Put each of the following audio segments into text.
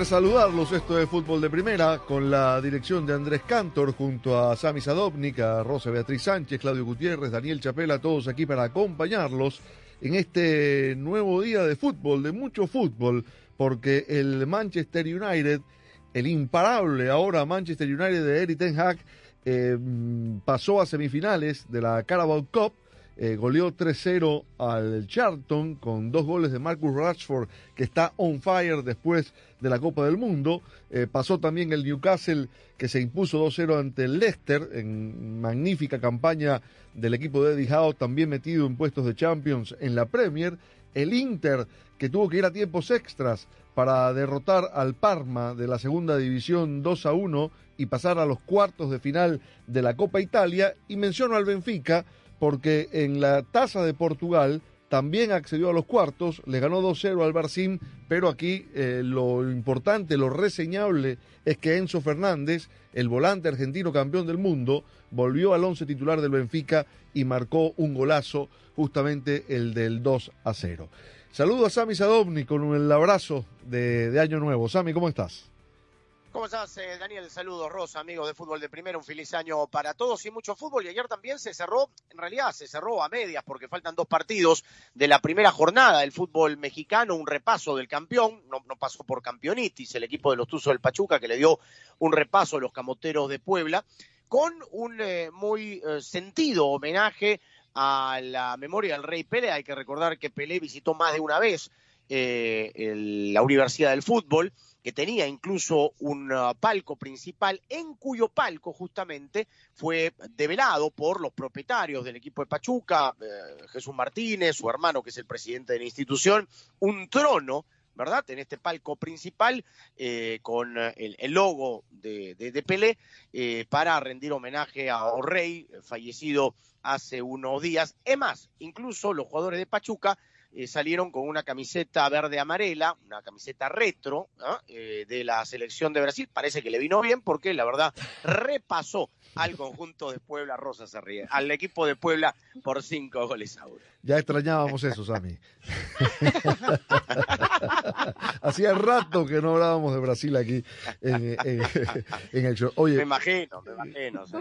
Saludarlos. Esto es Fútbol de Primera con la dirección de Andrés Cantor junto a Sami Sadovnik, a Rosa Beatriz Sánchez, Claudio Gutiérrez, Daniel Chapela, todos aquí para acompañarlos en este nuevo día de fútbol, de mucho fútbol, porque el Manchester United, el imparable ahora Manchester United de Eric Ten Hag, eh, pasó a semifinales de la Carabao Cup eh, goleó 3-0 al Charlton con dos goles de Marcus Rashford, que está on fire después de la Copa del Mundo. Eh, pasó también el Newcastle, que se impuso 2-0 ante el Leicester, en magnífica campaña del equipo de Eddie Howe, también metido en puestos de Champions en la Premier. El Inter, que tuvo que ir a tiempos extras para derrotar al Parma de la segunda división 2 a 1 y pasar a los cuartos de final de la Copa Italia. Y menciono al Benfica, porque en la tasa de Portugal también accedió a los cuartos, le ganó 2-0 al Barcín, pero aquí eh, lo importante, lo reseñable es que Enzo Fernández, el volante argentino campeón del mundo, volvió al once titular del Benfica y marcó un golazo, justamente el del 2 a 0. Saludo a Sami Sadovni con el abrazo de, de Año Nuevo. Sami, ¿cómo estás? ¿Cómo estás, eh, Daniel? Saludos, Rosa, amigos de Fútbol de Primera. Un feliz año para todos y mucho fútbol. Y ayer también se cerró, en realidad se cerró a medias porque faltan dos partidos de la primera jornada del fútbol mexicano. Un repaso del campeón, no, pasó por campeonitis, el equipo de los Tuzos del Pachuca que le dio un repaso a los camoteros de Puebla con un eh, muy eh, sentido homenaje a la memoria del Rey Pelé. Hay que recordar que Pelé visitó más de una vez la Universidad del Fútbol que tenía incluso un uh, palco principal, en cuyo palco justamente fue develado por los propietarios del equipo de Pachuca, eh, Jesús Martínez, su hermano que es el presidente de la institución, un trono, ¿verdad? En este palco principal, eh, con el, el, logo de, de, de Pelé, eh, para rendir homenaje a O'Rey, fallecido hace unos días. Es más, incluso los jugadores de Pachuca eh, salieron con una camiseta verde amarela, una camiseta retro ¿no? eh, de la selección de Brasil. Parece que le vino bien porque la verdad repasó al conjunto de Puebla Rosa se ríe, al equipo de Puebla por cinco goles a uno. Ya extrañábamos eso, Sami. Hacía rato que no hablábamos de Brasil aquí en, en, en el show. Oye, me imagino, me imagino. Sí.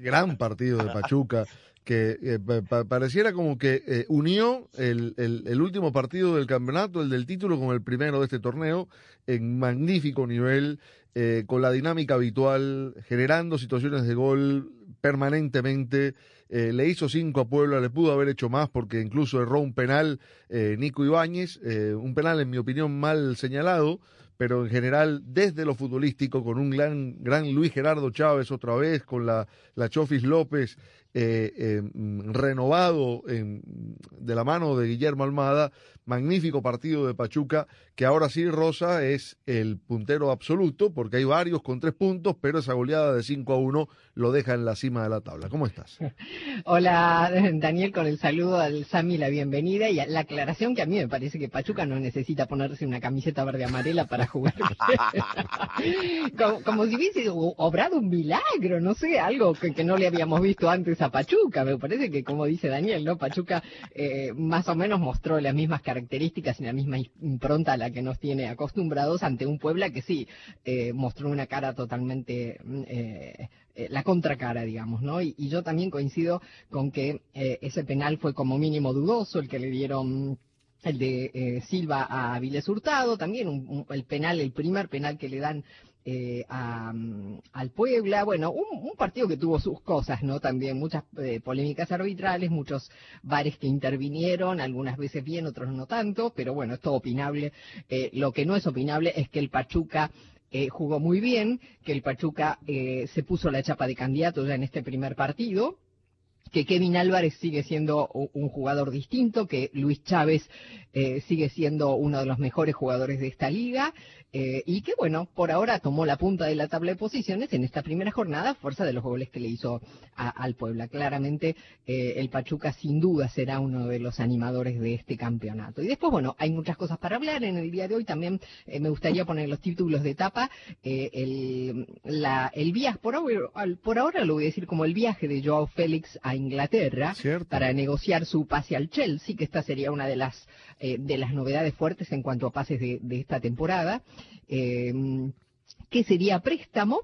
Gran partido de Pachuca que eh, pa pareciera como que eh, unió el, el, el, último partido del campeonato, el del título, con el primero de este torneo, en magnífico nivel, eh, con la dinámica habitual, generando situaciones de gol permanentemente. Eh, le hizo cinco a Puebla, le pudo haber hecho más porque incluso erró un penal Nico Ibáñez, un penal en mi opinión mal señalado, pero en general desde lo futbolístico, con un gran, gran Luis Gerardo Chávez otra vez, con la, la Chofis López eh, eh, renovado en, de la mano de Guillermo Almada, magnífico partido de Pachuca, que ahora sí Rosa es el puntero absoluto, porque hay varios con tres puntos, pero esa goleada de 5 a 1 lo deja en la cima de la tabla. ¿Cómo estás? Hola Daniel, con el saludo al Sami, la bienvenida y la aclaración que a mí me parece que Pachuca no necesita ponerse una camiseta verde amarela para jugar. como, como, si hubiese obrado un milagro, no sé, algo que, que, no le habíamos visto antes a Pachuca. Me parece que, como dice Daniel, ¿no? Pachuca eh, más o menos mostró las mismas características y la misma impronta a la que nos tiene acostumbrados ante un Puebla que sí eh, mostró una cara totalmente eh, eh, la contracara, digamos, ¿no? Y, yo también coincido con que eh, ese penal fue como mínimo dudoso, el que le dieron el de Silva a Viles Hurtado, también un, el penal, el primer penal que le dan eh, al Puebla. Bueno, un, partido que tuvo sus cosas, ¿no? También muchas eh, polémicas arbitrales, muchos bares que intervinieron, algunas veces bien, otros no tanto, pero bueno, es todo opinable. Eh, lo que no es opinable es que el Pachuca jugó muy bien, que el Pachuca se puso la chapa de candidato ya en este primer partido, que Kevin Álvarez sigue siendo un jugador distinto, que Luis Chávez sigue siendo uno de los mejores jugadores de esta liga, eh, y que bueno, por ahora tomó la punta de la tabla de posiciones en esta primera jornada, fuerza de los goles que le hizo al Puebla. Claramente eh, el Pachuca sin duda será uno de los animadores de este campeonato. Y después, bueno, hay muchas cosas para hablar en el día de hoy. También eh, me gustaría poner los títulos de etapa. el, el viaje, por ahora, por ahora lo voy a decir como el viaje de Joao Félix a Inglaterra para negociar su pase al Chelsea, que esta sería una de las, de las novedades fuertes en cuanto a pases de, de esta temporada. Eh, que sería préstamo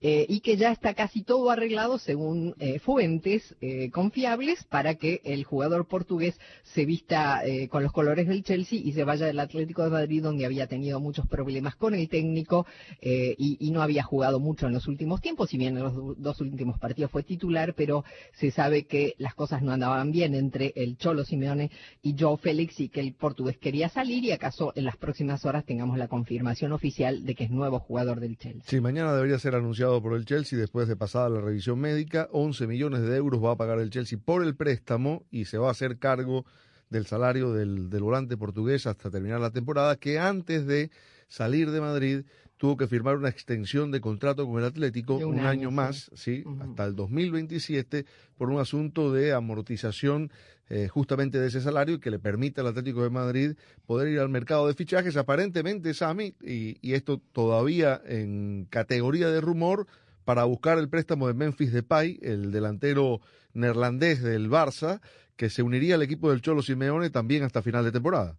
eh, y que ya está casi todo arreglado según eh, fuentes eh, confiables para que el jugador portugués se vista con los colores del Chelsea y se vaya del Atlético de Madrid donde había tenido muchos problemas con el técnico y, no había jugado mucho en los últimos tiempos, si bien en los dos últimos partidos fue titular, pero se sabe que las cosas no andaban bien entre el Cholo Simeone y Joe Félix y que el portugués quería salir y acaso en las próximas horas tengamos la confirmación oficial de que es nuevo jugador del Chelsea. Sí, mañana debería ser anunciado por el Chelsea después de pasada la revisión médica. 11 millones de euros va a pagar el Chelsea por el préstamo y se va a hacer cargo del salario del, volante portugués hasta terminar la temporada, que antes de salir de Madrid tuvo que firmar una extensión de contrato con el Atlético, un, año, más, sí, hasta el 2027, por un asunto de amortización eh, justamente de ese salario y que le permite al Atlético de Madrid poder ir al mercado de fichajes. Aparentemente, Sami, y, y esto todavía en categoría de rumor, para buscar el préstamo de Memphis Depay, el delantero neerlandés del Barça, que se uniría al equipo del Cholo Simeone también hasta final de temporada.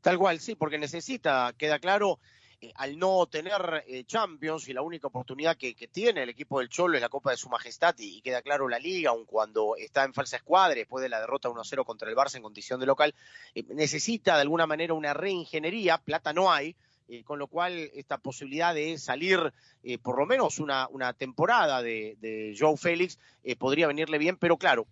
Tal cual, sí, porque necesita, queda claro, eh, al no tener eh, Champions y la única oportunidad que, tiene el equipo del Cholo es la Copa de Su Majestad y, queda claro la liga, aun cuando está en falsa escuadra después de la derrota 1-0 contra el Barça en condición de local, eh, necesita de alguna manera una reingeniería, plata no hay, con lo cual esta posibilidad de salir por lo menos una, una temporada de, de Joe Félix podría venirle bien, pero claro,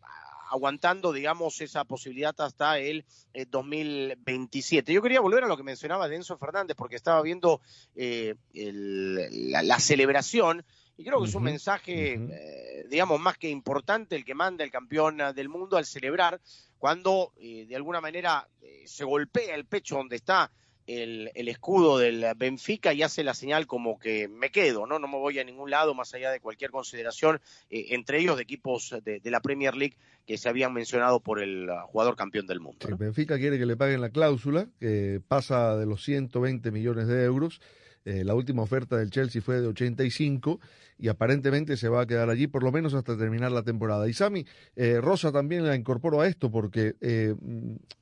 aguantando, digamos, esa posibilidad hasta el 2027. Eh, Yo quería volver a lo que mencionaba Denso Fernández, porque estaba viendo eh, la, celebración, y creo que es un mensaje, eh, digamos, más que importante el que manda el campeón del mundo al celebrar, cuando de alguna manera se golpea el pecho donde está el, escudo del Benfica y hace la señal como que me quedo, ¿no? No me voy a ningún lado más allá de cualquier consideración, eh, entre ellos de equipos de, la Premier League que se habían mencionado por el uh, jugador campeón del mundo. El Benfica quiere que le paguen la cláusula, que pasa de los 120 millones de euros. Eh, la última oferta del Chelsea fue de 85 y aparentemente se va a quedar allí por lo menos hasta terminar la temporada. Y Sami, eh, Rosa también la incorporó a esto porque eh,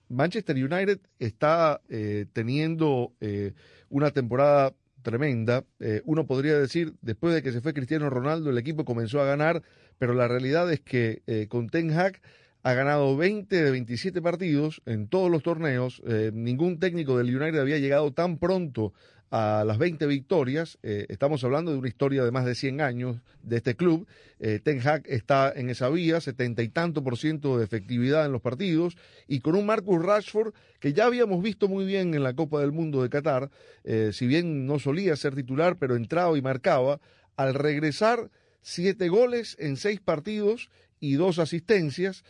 Manchester United está teniendo una temporada tremenda. uno podría decir, después de que se fue Cristiano Ronaldo, el equipo comenzó a ganar, pero la realidad es que con Ten Hag ha ganado 20 de 27 partidos en todos los torneos. ningún técnico del United había llegado tan pronto a las 20 victorias. Eh, estamos hablando de una historia de más de 100 años de este club. Eh, Ten Hag está en esa vía, setenta y tanto por ciento de efectividad en los partidos y con un Marcus Rashford que ya habíamos visto muy bien en la Copa del Mundo de Qatar, eh, si bien no solía ser titular, pero entraba y marcaba. Al regresar, siete goles en seis partidos y dos asistencias,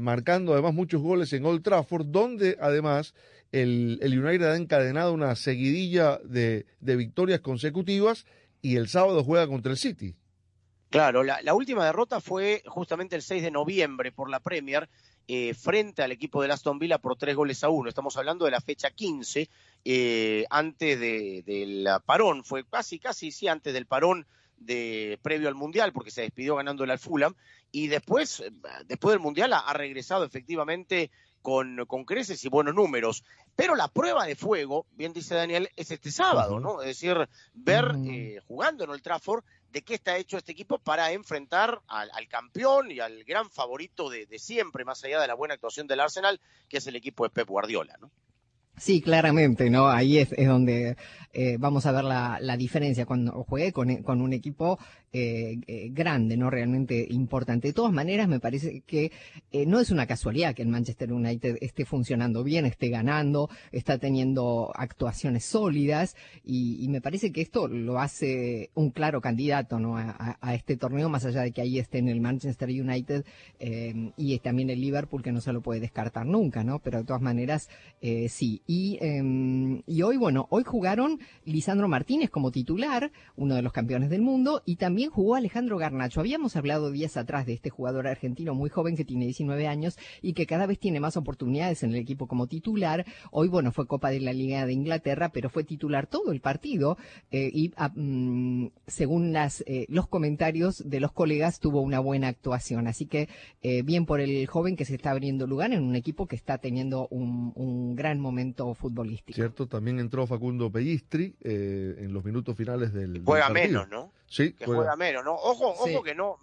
marcando además muchos goles en Old Trafford, donde además el, el United ha encadenado una seguidilla de, victorias consecutivas y el sábado juega contra el City. Claro, la, última derrota fue justamente el 6 de noviembre por la Premier eh, frente al equipo de Aston Villa por tres goles a uno. Estamos hablando de la fecha 15, eh, antes del de, parón, fue casi, casi, sí, antes del parón de previo al Mundial, porque se despidió ganando el Fulham, y después, eh, después del Mundial ha regresado efectivamente con, con creces y buenos números. Pero la prueba de fuego, bien dice Daniel, es este sábado, ¿no? Es decir, ver eh, jugando en el Trafford de qué está hecho este equipo para enfrentar al, campeón y al gran favorito de, de, siempre, más allá de la buena actuación del Arsenal, que es el equipo de Pep Guardiola, ¿no? Sí, claramente, ¿no? Ahí es, donde eh, vamos a ver la, la diferencia cuando juegue con, con un equipo eh, eh, grande, no realmente importante. De todas maneras, me parece que eh, no es una casualidad que el Manchester United esté funcionando bien, esté ganando, está teniendo actuaciones sólidas y, me parece que esto lo hace un claro candidato ¿no? a, este torneo, más allá de que ahí esté en el Manchester United eh, y también el Liverpool, que no se lo puede descartar nunca, ¿no? Pero de todas maneras, eh, sí. Y, eh, hoy, bueno, hoy jugaron Lisandro Martínez como titular, uno de los campeones del mundo, y también jugó Alejandro Garnacho. Habíamos hablado días atrás de este jugador argentino muy joven que tiene 19 años y que cada vez tiene más oportunidades en el equipo como titular. Hoy, bueno, fue Copa de la Liga de Inglaterra, pero fue titular todo el partido eh, y a, mm, según las, eh, los comentarios de los colegas tuvo una buena actuación. Así que eh, bien por el joven que se está abriendo lugar en un equipo que está teniendo un gran momento futbolístico. Cierto, también entró Facundo Pellistri en los minutos finales del, juega del menos, ¿no? Sí, que juega, juega menos, ¿no? Ojo, sí. ojo que no,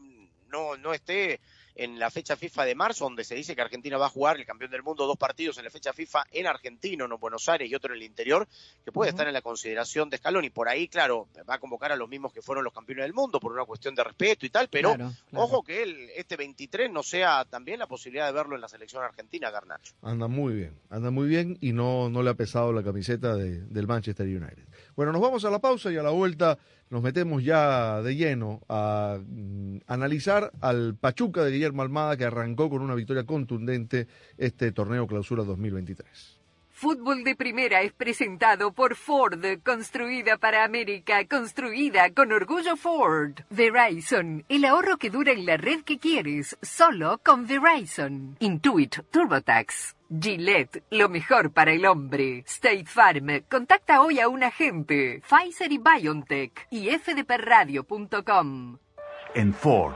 no, no esté en la fecha FIFA de marzo, donde se dice que Argentina va a jugar el campeón del mundo dos partidos en la fecha FIFA en Argentina, uno en Buenos Aires y otro en el interior, que puede uh -huh. estar en la consideración de Scaloni. Por ahí, claro, va a convocar a los mismos que fueron los campeones del mundo por una cuestión de respeto y tal, pero claro, claro. ojo que él, este 23 no sea también la posibilidad de verlo en la selección argentina, Garnacho. Anda muy bien, anda muy bien y no, no le ha pesado la camiseta de, del Manchester United. Bueno, nos vamos a la pausa y a la vuelta nos metemos ya de lleno a mm, analizar al Pachuca de Guillermo Almada que arrancó con una victoria contundente este torneo clausura 2023. Fútbol de Primera es presentado por Ford, construida para América, construida con orgullo Ford. Verizon, el ahorro que dura en la red que quieres, solo con Verizon. Intuit TurboTax. Gillette, lo mejor para el hombre. State Farm, contacta hoy a un agente. Pfizer y BioNTech y fdpradio.com. En Ford,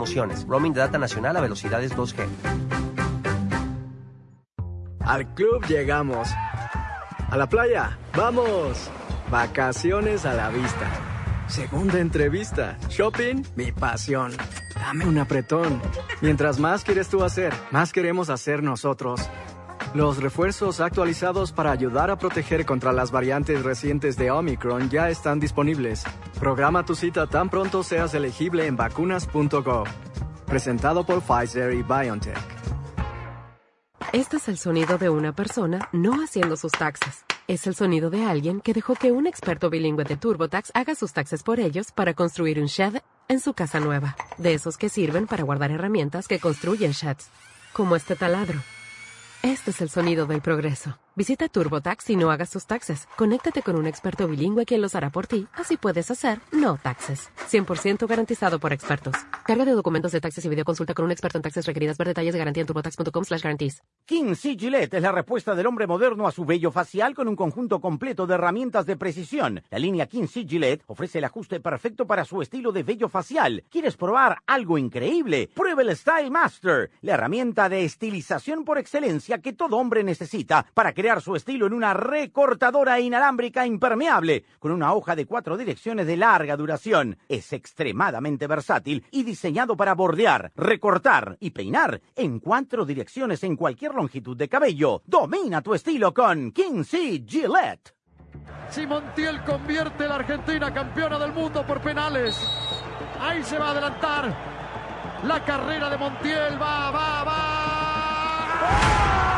Roaming de data nacional a velocidades 2G. Al club llegamos. A la playa, vamos. Vacaciones a la vista. Segunda entrevista. Shopping, mi pasión. Dame un apretón. Mientras más quieres tú hacer, más queremos hacer nosotros. Los refuerzos actualizados para ayudar a proteger contra las variantes recientes de Omicron ya están disponibles. Programa tu cita tan pronto seas elegible en vacunas.gov. Presentado por Pfizer y BioNTech. Este es el sonido de una persona no haciendo sus taxes. Es el sonido de alguien que dejó que un experto bilingüe de TurboTax haga sus taxes por ellos para construir un shed en su casa nueva. De esos que sirven para guardar herramientas que construyen sheds. Como este taladro. Este es el sonido del progreso. Visita TurboTax y no hagas tus taxes. Conéctate con un experto bilingüe quien los hará por ti. Así puedes hacer no taxes. 100% garantizado por expertos. Carga de documentos de taxes y videoconsulta con un experto en taxes requeridas. Ver detalles de garantía en turbotax.com slash guarantees. King. Gillette es la respuesta del hombre moderno a su vello facial con un conjunto completo de herramientas de precisión. La línea King C. Gillette ofrece el ajuste perfecto para su estilo de vello facial. ¿Quieres probar algo increíble? Prueba el Style Master, la herramienta de estilización por excelencia que todo hombre necesita para que crear su estilo en una recortadora inalámbrica impermeable con una hoja de cuatro direcciones de larga duración. Es extremadamente versátil y diseñado para bordear, recortar y peinar en cuatro direcciones en cualquier longitud de cabello. Domina tu estilo con Kinsey Gillette. Si Montiel convierte a la Argentina campeona del mundo por penales, ahí se va a adelantar la carrera de Montiel. Va, va, va.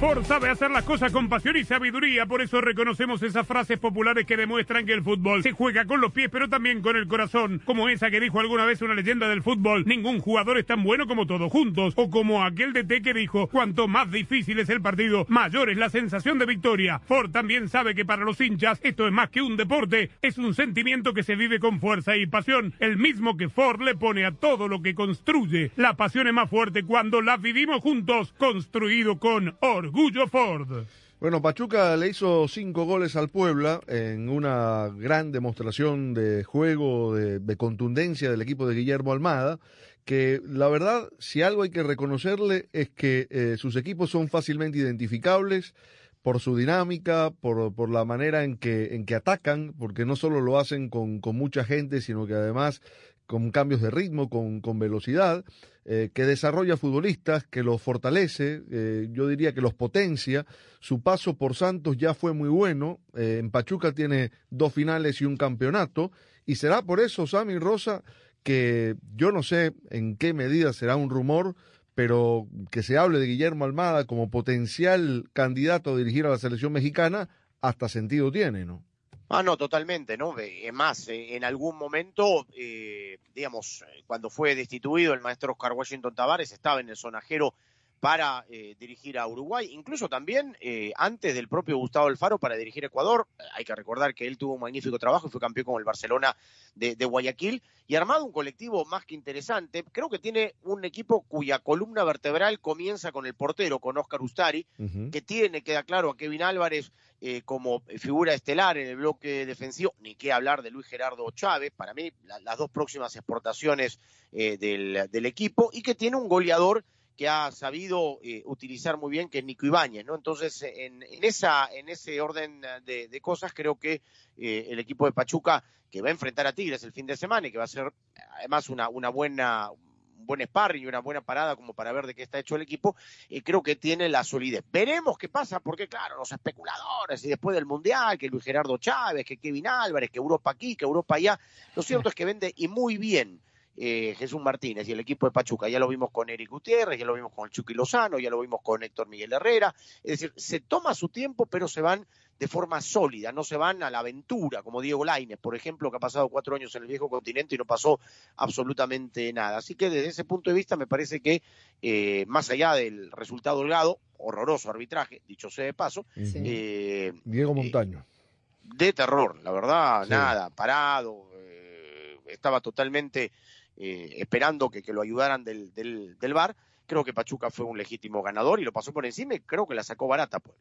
Ford sabe hacer las cosas con pasión y sabiduría, por eso reconocemos esas frases populares que demuestran que el fútbol se juega con los pies, pero también con el corazón, como esa que dijo alguna vez una leyenda del fútbol, ningún jugador es tan bueno como todos juntos, o como aquel DT que dijo, cuanto más difícil es el partido, mayor es la sensación de victoria. Ford también sabe que para los hinchas esto es más que un deporte, es un sentimiento que se vive con fuerza y pasión, el mismo que Ford le pone a todo lo que construye. La pasión es más fuerte cuando la vivimos juntos, construido con orgullo Ford. Bueno, Pachuca le hizo cinco goles al Puebla en una gran demostración de juego, de, de contundencia del equipo de Guillermo Almada, que la verdad, si algo hay que reconocerle es que eh, sus equipos son fácilmente identificables por su dinámica, por, por la manera en que, en que atacan, porque no solo lo hacen con, con mucha gente, sino que además con cambios de ritmo, con, con velocidad, eh, que desarrolla futbolistas, que los fortalece, eh, yo diría que los potencia. Su paso por Santos ya fue muy bueno. eh, en Pachuca tiene dos finales y un campeonato. Y será por eso, Sammy Rosa, que yo no sé en qué medida será un rumor, pero que se hable de Guillermo Almada como potencial candidato a dirigir a la selección mexicana, hasta sentido tiene, ¿no? Ah, no, totalmente, ¿no? Eh, Es más, eh, en algún momento, eh, digamos, eh, cuando fue destituido el maestro Oscar Washington Tavares, estaba en el sonajero para eh, dirigir a Uruguay, incluso también eh, antes del propio Gustavo Alfaro para dirigir Ecuador. Hay que recordar que él tuvo un magnífico trabajo y fue campeón con el Barcelona de, de Guayaquil y armado un colectivo más que interesante. Creo que tiene un equipo cuya columna vertebral comienza con el portero, con Oscar Ustari, que tiene, queda claro, a Kevin Álvarez eh, como figura estelar en el bloque defensivo, ni qué hablar de Luis Gerardo Chávez, para mí la- las dos próximas exportaciones del, del equipo, y que tiene un goleador que ha sabido eh, utilizar muy bien, que es Nico Ibáñez, ¿no? Entonces, en, en esa, en ese orden de, cosas, creo que eh, el equipo de Pachuca, que va a enfrentar a Tigres el fin de semana y que va a ser además una, una buena un buen sparring y una buena parada como para ver de qué está hecho el equipo, eh, creo que tiene la solidez. Veremos qué pasa, porque claro, los especuladores y después del Mundial, que Luis Gerardo Chávez, que Kevin Álvarez, que Europa aquí, que Europa allá, lo cierto es que vende y muy bien eh, Jesús Martínez y el equipo de Pachuca. Ya lo vimos con Eric Gutiérrez, ya lo vimos con el Chucky Lozano, ya lo vimos con Héctor Miguel Herrera. Es decir, se toma su tiempo, pero se van de forma sólida, no se van a la aventura, como Diego Lainez, por ejemplo, que ha pasado cuatro años en el viejo continente y no pasó absolutamente nada. Así que desde ese punto de vista me parece que, eh, más allá del resultado holgado, horroroso arbitraje, dicho sea de paso, eh, Diego Montaño. de terror, la verdad, Sí. nada, parado, estaba totalmente eh, esperando que, que lo ayudaran del, del, del bar. Creo que Pachuca fue un legítimo ganador y lo pasó por encima y creo que la sacó barata. Pues.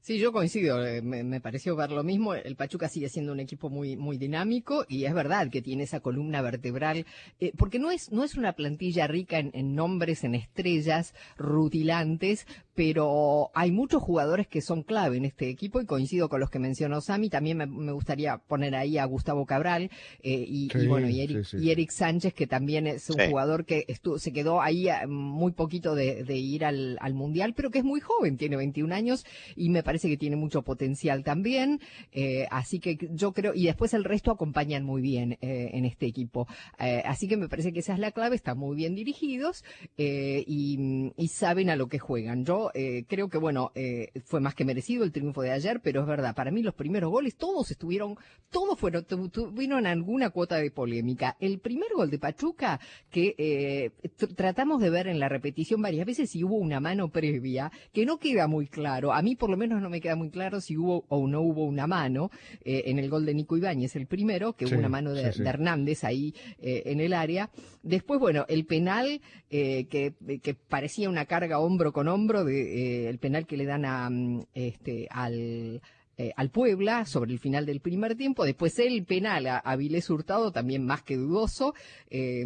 Sí, yo coincido, eh, me, me pareció ver lo mismo. El Pachuca sigue siendo un equipo muy, muy dinámico y es verdad que tiene esa columna vertebral, eh, porque no es, no es una plantilla rica en nombres, en estrellas rutilantes, pero hay muchos jugadores que son clave en este equipo y coincido con los que mencionó Sami. También me, me gustaría poner ahí a Gustavo Cabral eh, y, Sí, y bueno, y Eric, sí, sí. y Eric Sánchez, que también es un Sí. jugador que estuvo, se quedó ahí eh, muy poquito de, de ir al, al Mundial, pero que es muy joven, tiene 21 años y me parece que tiene mucho potencial también. Eh, así que yo creo, y después el resto acompañan muy bien eh, en este equipo. Eh, así que me parece que esa es la clave, están muy bien dirigidos eh, y, y saben a lo que juegan. Yo eh, creo que, bueno, eh, fue más que merecido el triunfo de ayer, pero es verdad, para mí los primeros goles, todos estuvieron, todos fueron, tu- tuvieron alguna cuota de polémica. El primer gol de Pachuca, que eh, tr- tratamos de ver en la repetición varias veces si hubo una mano previa, que no queda muy claro. A mí por lo menos no me queda muy claro si hubo o no hubo una mano en el gol de Nico Ibáñez, el primero, que Sí, hubo una mano de, sí, sí. de Hernández ahí en el área. Después, bueno, el penal que, que parecía una carga hombro con hombro, de, eh, el penal que le dan a, mm, este, al, eh, al Puebla sobre el final del primer tiempo. Después el penal a, a Vilés Hurtado, también más que dudoso, eh,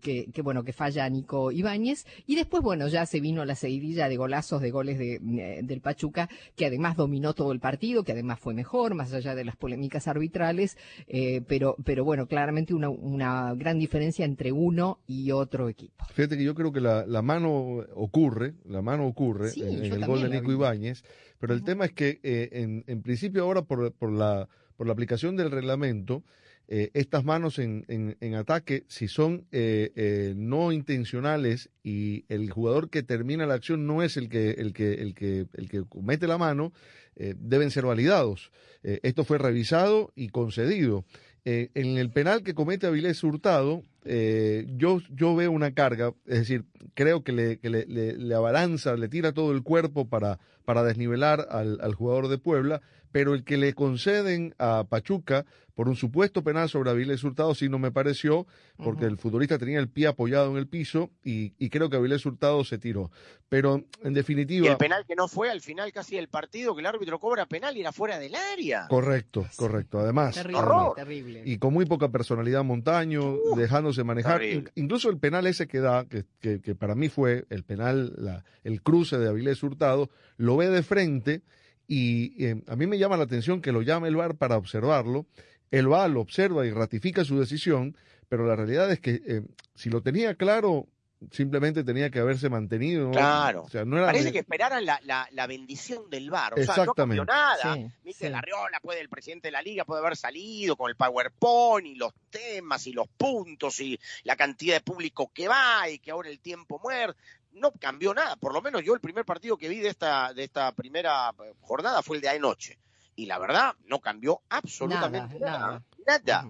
que, que, bueno, que falla Nico Ibáñez. Y después, bueno, ya se vino la seguidilla de golazos, de goles de, eh, del Pachuca, que además dominó todo el partido, que además fue mejor, más allá de las polémicas arbitrales, eh, pero, pero bueno, claramente una, una gran diferencia entre uno y otro equipo. Fíjate que yo creo que la, la mano ocurre, la mano ocurre Sí, en, el gol de Nico. Ibáñez, pero el tema es que eh, en, en principio ahora por, por, la, por la aplicación del reglamento, eh, estas manos en, en, en ataque, si son eh, eh, no intencionales y el jugador que termina la acción no es el que, el que, el que, el que comete la mano, eh, deben ser validados. Esto fue revisado y concedido. Eh, en el penal que comete Avilés Hurtado, eh, yo, yo veo una carga, es decir, creo que le, le, le- abalanza, le tira todo el cuerpo para, para desnivelar al jugador de Puebla, pero el que le conceden a Pachuca por un supuesto penal sobre Avilés Hurtado sí no me pareció, porque el futbolista tenía el pie apoyado en el piso y, y creo que Avilés Hurtado se tiró. Pero en Y definitiva... el penal que no fue al final casi del partido, que el árbitro cobra penal y era fuera del área. Correcto, correcto. Además, Terrible, además. terrible. y con muy poca personalidad Montaño, dejándose manejar. terrible. Incluso el penal ese que da, que, que- que para mí fue el penal, la- el cruce de Avilés Hurtado, lo ve de frente y eh, a mí me llama la atención que lo llame el VAR para observarlo. El VAR lo observa y ratifica su decisión, pero la realidad es que eh, si lo tenía claro, simplemente tenía que haberse mantenido. Claro. O sea, no era Parece que esperaran la, la, la bendición del VAR. O sea, no cambió nada. Sí, Viste, Larriola puede, el presidente de la liga puede haber salido con el PowerPoint y los temas y los puntos y la cantidad de público que va y que ahora el tiempo muere. No cambió nada. Por lo menos yo el primer partido que vi de esta, de esta primera eh, jornada fue el de anoche. Y la verdad, no cambió absolutamente nada. Nada.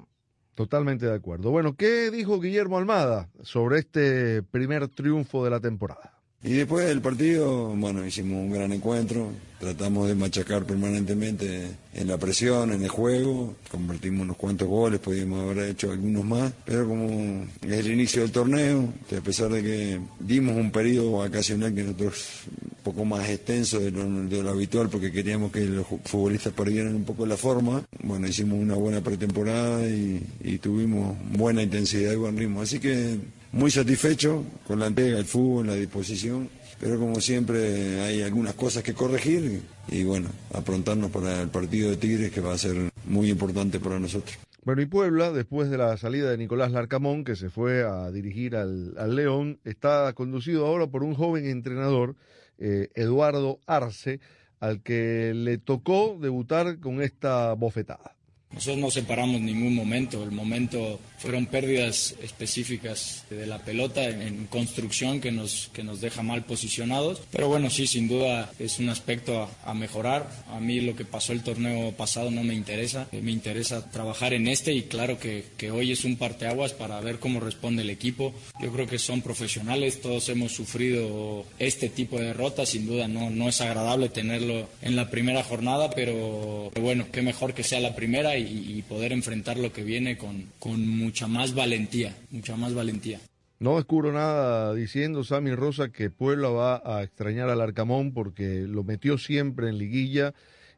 Totalmente de acuerdo. Bueno, ¿qué dijo Guillermo Almada sobre este primer triunfo de la temporada? Y después del partido, bueno, hicimos un gran encuentro, tratamos de machacar permanentemente en la presión, en el juego, convertimos unos cuantos goles, podíamos haber hecho algunos más, pero como es el inicio del torneo, a pesar de que dimos un periodo vacacional que nosotros un poco más extenso de lo, de lo habitual porque queríamos que los futbolistas perdieran un poco la forma, bueno, hicimos una buena pretemporada y tuvimos buena intensidad y buen ritmo, así que muy satisfecho con la entrega, el fútbol, la disposición, pero como siempre hay algunas cosas que corregir y, bueno, aprontarnos para el partido de Tigres que va a ser muy importante para nosotros. Bueno, y Puebla, después de la salida de Nicolás Larcamón, que se fue a dirigir al, al León, está conducido ahora por un joven entrenador, eh, Eduardo Arce, al que le tocó debutar con esta bofetada. Nosotros no separamos ningún momento, el momento fueron pérdidas específicas de la pelota en, construcción que nos, que nos deja mal posicionados, pero bueno, sí, sin duda es un aspecto a, a mejorar. A mí lo que pasó el torneo pasado no me interesa, Eh, me interesa trabajar en este y claro que, que hoy es un parteaguas para ver cómo responde el equipo. Yo creo que son profesionales, todos hemos sufrido este tipo de derrotas, sin duda no, no es agradable tenerlo en la primera jornada, pero bueno, qué mejor que sea la primera y, y poder enfrentar lo que viene con, con mucha más valentía, mucha más valentía. No descubro nada diciendo Sammy Rosa que Puebla va a extrañar al Arcamón porque lo metió siempre en liguilla.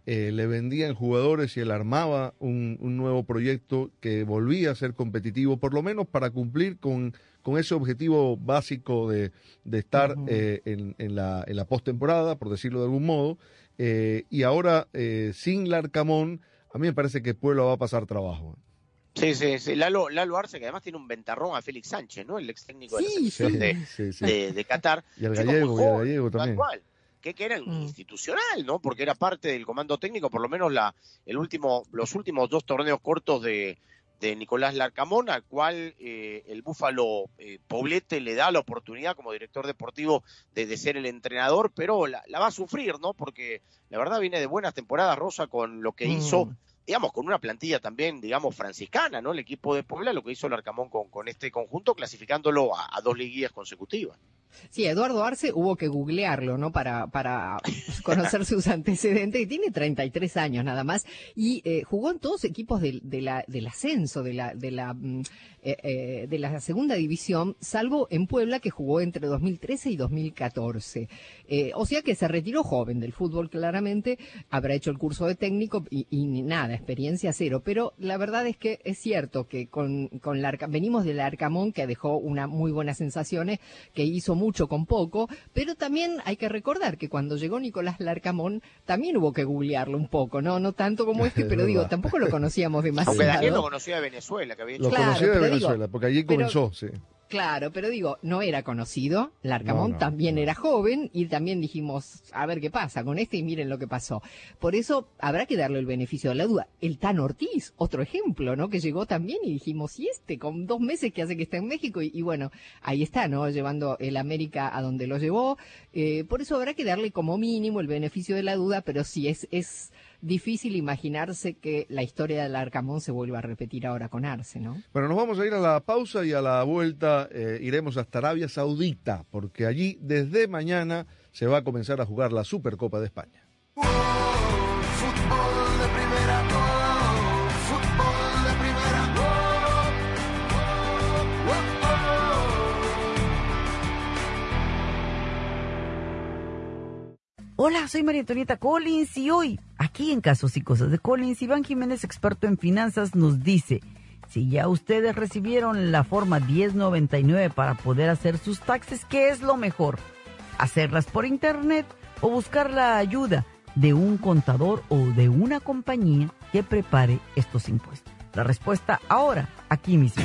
eh, le vendían jugadores y él armaba un, un, nuevo proyecto que volvía a ser competitivo, por lo menos para cumplir con, con ese objetivo básico de, de estar uh -huh. eh, en, en, la, en la postemporada, por decirlo de algún modo. Eh, y ahora, eh, sin Larcamón, a mí me parece que Puebla va a pasar trabajo. Sí, sí, sí. Lalo, Lalo Arce, que además tiene un ventarrón a Félix Sánchez, ¿no? El ex técnico de la selección sí, de, sí, sí. De, de, Qatar. Y el gallego, y el gallego también. Cual, que, que era mm. institucional, ¿no? Porque era parte del comando técnico, por lo menos la, el último, los últimos dos torneos cortos de, de Nicolás Larcamón, al cual eh, el Búfalo eh, Poblete le da la oportunidad como director deportivo de, ser el entrenador, pero la, va a sufrir, ¿no? Porque la verdad viene de buenas temporadas Rosa con lo que mm. hizo digamos, con una plantilla también, digamos, franciscana, ¿no? El equipo de Puebla, lo que hizo el Arcamón con, con este conjunto, clasificándolo a, dos liguillas consecutivas. Sí, Eduardo Arce hubo que googlearlo, ¿no? Para, para conocer sus antecedentes. Y tiene 33 años nada más. Y eh, jugó en todos equipos de la, del ascenso, de la, de la, eh, eh, de la segunda división, salvo en Puebla, que jugó entre 2013 y 2014. Eh, o sea que se retiró joven del fútbol, claramente. Habrá hecho el curso de técnico y, y nada, experiencia cero. Pero la verdad es que es cierto que con, con la, venimos del Arcamón, que dejó una muy buenas sensaciones, que hizo mucho con poco, pero también hay que recordar que cuando llegó Nicolás Larcamón también hubo que googlearlo un poco, no no tanto como este, pero digo, tampoco lo conocíamos demasiado. Aunque Daniel lo conocía de Venezuela, que había hecho. Lo claro, conocía de Venezuela, digo, porque allí comenzó, pero, sí. Claro, pero digo, no era conocido, Larcamón No, no, también no. era joven y también dijimos, a ver qué pasa con este y miren lo que pasó. Por eso habrá que darle el beneficio de la duda. El Tan Ortiz, otro ejemplo, ¿no? Que llegó también y dijimos, ¿y este? Con dos meses que hace que está en México y, y bueno, ahí está, ¿no? Llevando el América a donde lo llevó. Eh, por eso habrá que darle como mínimo el beneficio de la duda, pero sí es, es difícil imaginarse que la historia del Arcamón se vuelva a repetir ahora con Arce, ¿no? Bueno, nos vamos a ir a la pausa y a la vuelta eh, iremos hasta Arabia Saudita, porque allí desde mañana se va a comenzar a jugar la Supercopa de España. Hola, soy María Antonieta Collins y hoy, aquí en Casos y Cosas de Collins, Iván Jiménez, experto en finanzas, nos dice, si ya ustedes recibieron la forma 1099 para poder hacer sus taxes, ¿qué es lo mejor? ¿Hacerlas por internet o buscar la ayuda de un contador o de una compañía que prepare estos impuestos? La respuesta ahora, aquí mismo.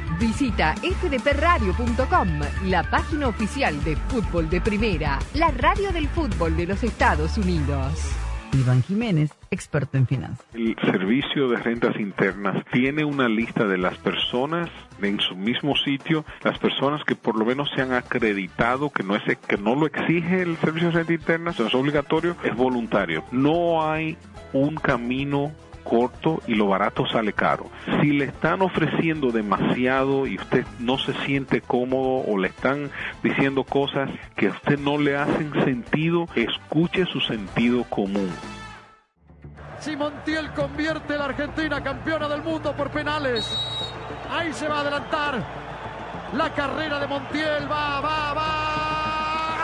Visita fdpradio.com, la página oficial de fútbol de primera, la radio del fútbol de los Estados Unidos. Iván Jiménez, experto en finanzas. El Servicio de Rentas Internas tiene una lista de las personas en su mismo sitio, las personas que por lo menos se han acreditado que no es que no lo exige el Servicio de Rentas Internas, no es obligatorio, es voluntario. No hay un camino corto y lo barato sale caro. Si le están ofreciendo demasiado y usted no se siente cómodo o le están diciendo cosas que a usted no le hacen sentido, escuche su sentido común. Si Montiel convierte a la Argentina campeona del mundo por penales, ahí se va a adelantar. La carrera de Montiel va, va, va.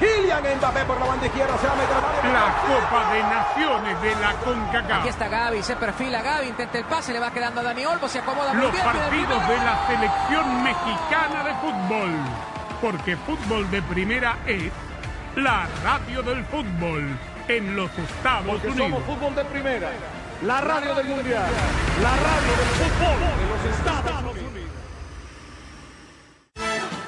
Kylian Mbappé por la banda izquierda, se va a meter al. La Copa de Naciones de la CONCACAF. Aquí está Gaby, se perfila Gaby, intenta el pase, le va quedando a Dani Olmo, se acomoda muy Los bien. partidos de la selección mexicana de fútbol. Porque fútbol de primera es la radio del fútbol en los Estados Porque Unidos. somos fútbol de primera. La radio del mundial. La radio del fútbol de los Estados Unidos.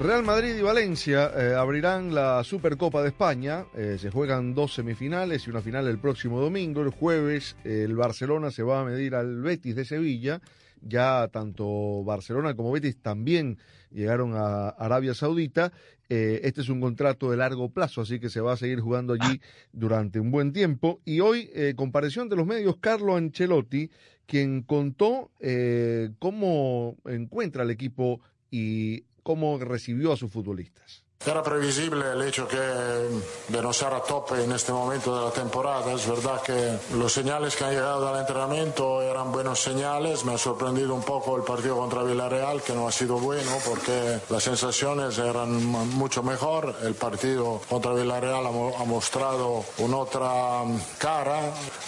Real Madrid y Valencia eh, abrirán la Supercopa de España. Eh, se juegan dos semifinales y una final el próximo domingo. El jueves el Barcelona se va a medir al Betis de Sevilla. Ya tanto Barcelona como Betis también llegaron a Arabia Saudita. Eh, este es un contrato de largo plazo, así que se va a seguir jugando allí durante un buen tiempo. Y hoy eh, compareció ante los medios Carlo Ancelotti, quien contó eh, cómo encuentra el equipo y cómo recibió a sus futbolistas. Era previsible el hecho que de no ser a tope en este momento de la temporada. Es verdad que los señales que han llegado al entrenamiento eran buenos señales. Me ha sorprendido un poco el partido contra Villarreal, que no ha sido bueno porque las sensaciones eran mucho mejor. El partido contra Villarreal ha mostrado una otra mm, cara.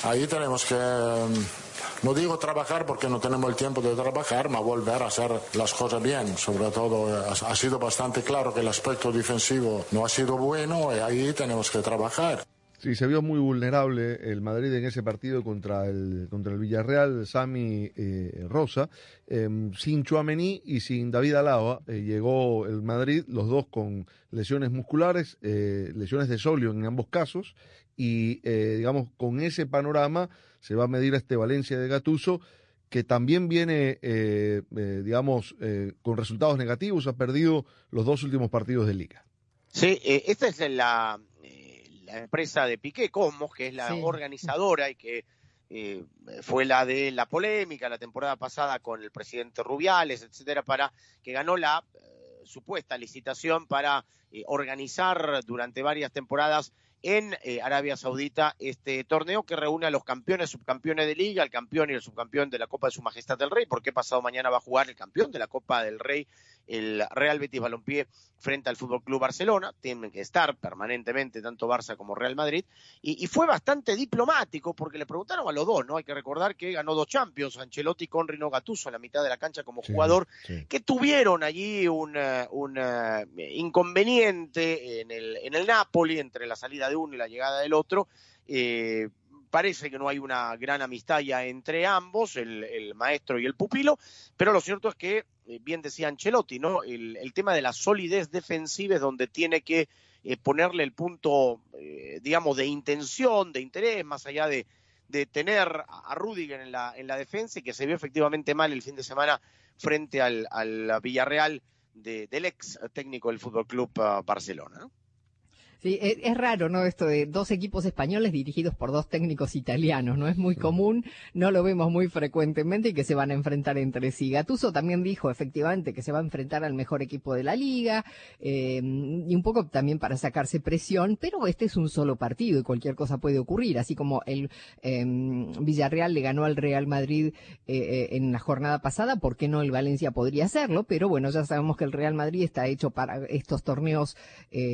Ahí tenemos que mm, no digo trabajar porque no tenemos el tiempo de trabajar, pero volver a hacer las cosas bien. Sobre todo eh, ha, sido bastante claro que el aspecto defensivo no ha sido bueno y ahí tenemos que trabajar. Sí, se vio muy vulnerable el Madrid en ese partido contra el, contra el Villarreal, Sami eh, Rosa. Eh, sin Chuamení y sin David Alaba eh, llegó el Madrid, los dos con lesiones musculares, eh, lesiones de solio en ambos casos. Y eh, digamos, con ese panorama se va a medir a este Valencia de Gatuso, que también viene, eh, eh, digamos, eh, con resultados negativos, ha perdido los dos últimos partidos de liga. Sí, eh, esta es la, eh, la empresa de Piqué, Cosmos, que es la Sí. organizadora y que eh, fue la de la polémica la temporada pasada con el presidente Rubiales, etcétera, para que ganó la eh, supuesta licitación para eh, organizar durante varias temporadas en eh, Arabia Saudita este torneo que reúne a los campeones, subcampeones de liga, el campeón y el subcampeón de la Copa de Su Majestad del Rey, porque pasado mañana va a jugar el campeón de la Copa del Rey, el Real Betis Balompié frente al Fútbol Club Barcelona, tienen que estar permanentemente tanto Barça como Real Madrid, y, y fue bastante diplomático porque le preguntaron a los dos, ¿no? Hay que recordar que ganó dos Champions, Ancelotti con Rino Gattuso en la mitad de la cancha como jugador, que tuvieron allí un, eh, un eh, inconveniente en el, en el Napoli entre la salida de uno y la llegada del otro. Eh, parece que no hay una gran amistad ya entre ambos, el, el maestro y el pupilo, pero lo cierto es que, bien decía Ancelotti, ¿no? El, el tema de la solidez defensiva es donde tiene que eh, ponerle el punto, eh, digamos, de intención, de interés, más allá de, de tener a Rudiger en la, en la defensa y que se vio efectivamente mal el fin de semana frente al, al Villarreal de- del ex técnico del Fútbol Club Barcelona. Sí, es, es, raro, ¿no? Esto de dos equipos españoles dirigidos por dos técnicos italianos, ¿no? Es muy común, no lo vemos muy frecuentemente y que se van a enfrentar entre sí. Gatuso también dijo, efectivamente, que se va a enfrentar al mejor equipo de la liga, eh, y un poco también para sacarse presión, pero este es un solo partido y cualquier cosa puede ocurrir, así como el eh, Villarreal le ganó al Real Madrid eh, en la jornada pasada, ¿por qué no el Valencia podría hacerlo? Pero bueno, ya sabemos que el Real Madrid está hecho para estos torneos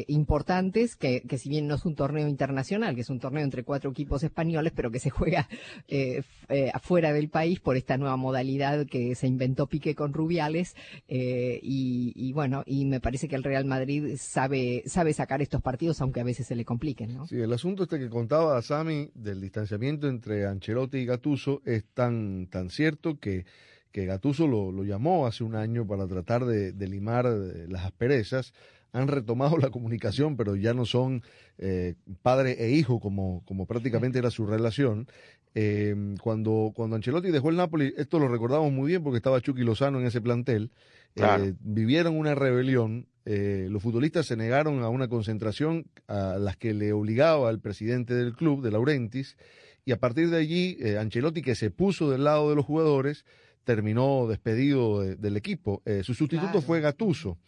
importantes que, si bien no es un torneo internacional, que es un torneo entre cuatro equipos españoles, pero que se juega eh, eh, afuera del país por esta nueva modalidad que se inventó Piqué con Rubiales, eh, y, bueno, y me parece que el Real Madrid sabe, sabe sacar estos partidos, aunque a veces se le compliquen. Sí, el asunto este que contaba Sami del distanciamiento entre Ancelotti y Gatuso es tan, tan cierto que que Gatuso lo, llamó hace un año para tratar de, de limar las asperezas han retomado la comunicación, pero ya no son eh, padre e hijo como, como prácticamente era su relación. Eh, cuando, cuando Ancelotti dejó el Napoli, esto lo recordamos muy bien porque estaba Chucky Lozano en ese plantel, eh, vivieron una rebelión, eh, los futbolistas se negaron a una concentración a las que le obligaba el presidente del club, de Laurentis, y a partir de allí, eh, Ancelotti, que se puso del lado de los jugadores, terminó despedido de, del equipo. Eh, su sustituto claro. fue Gatuso.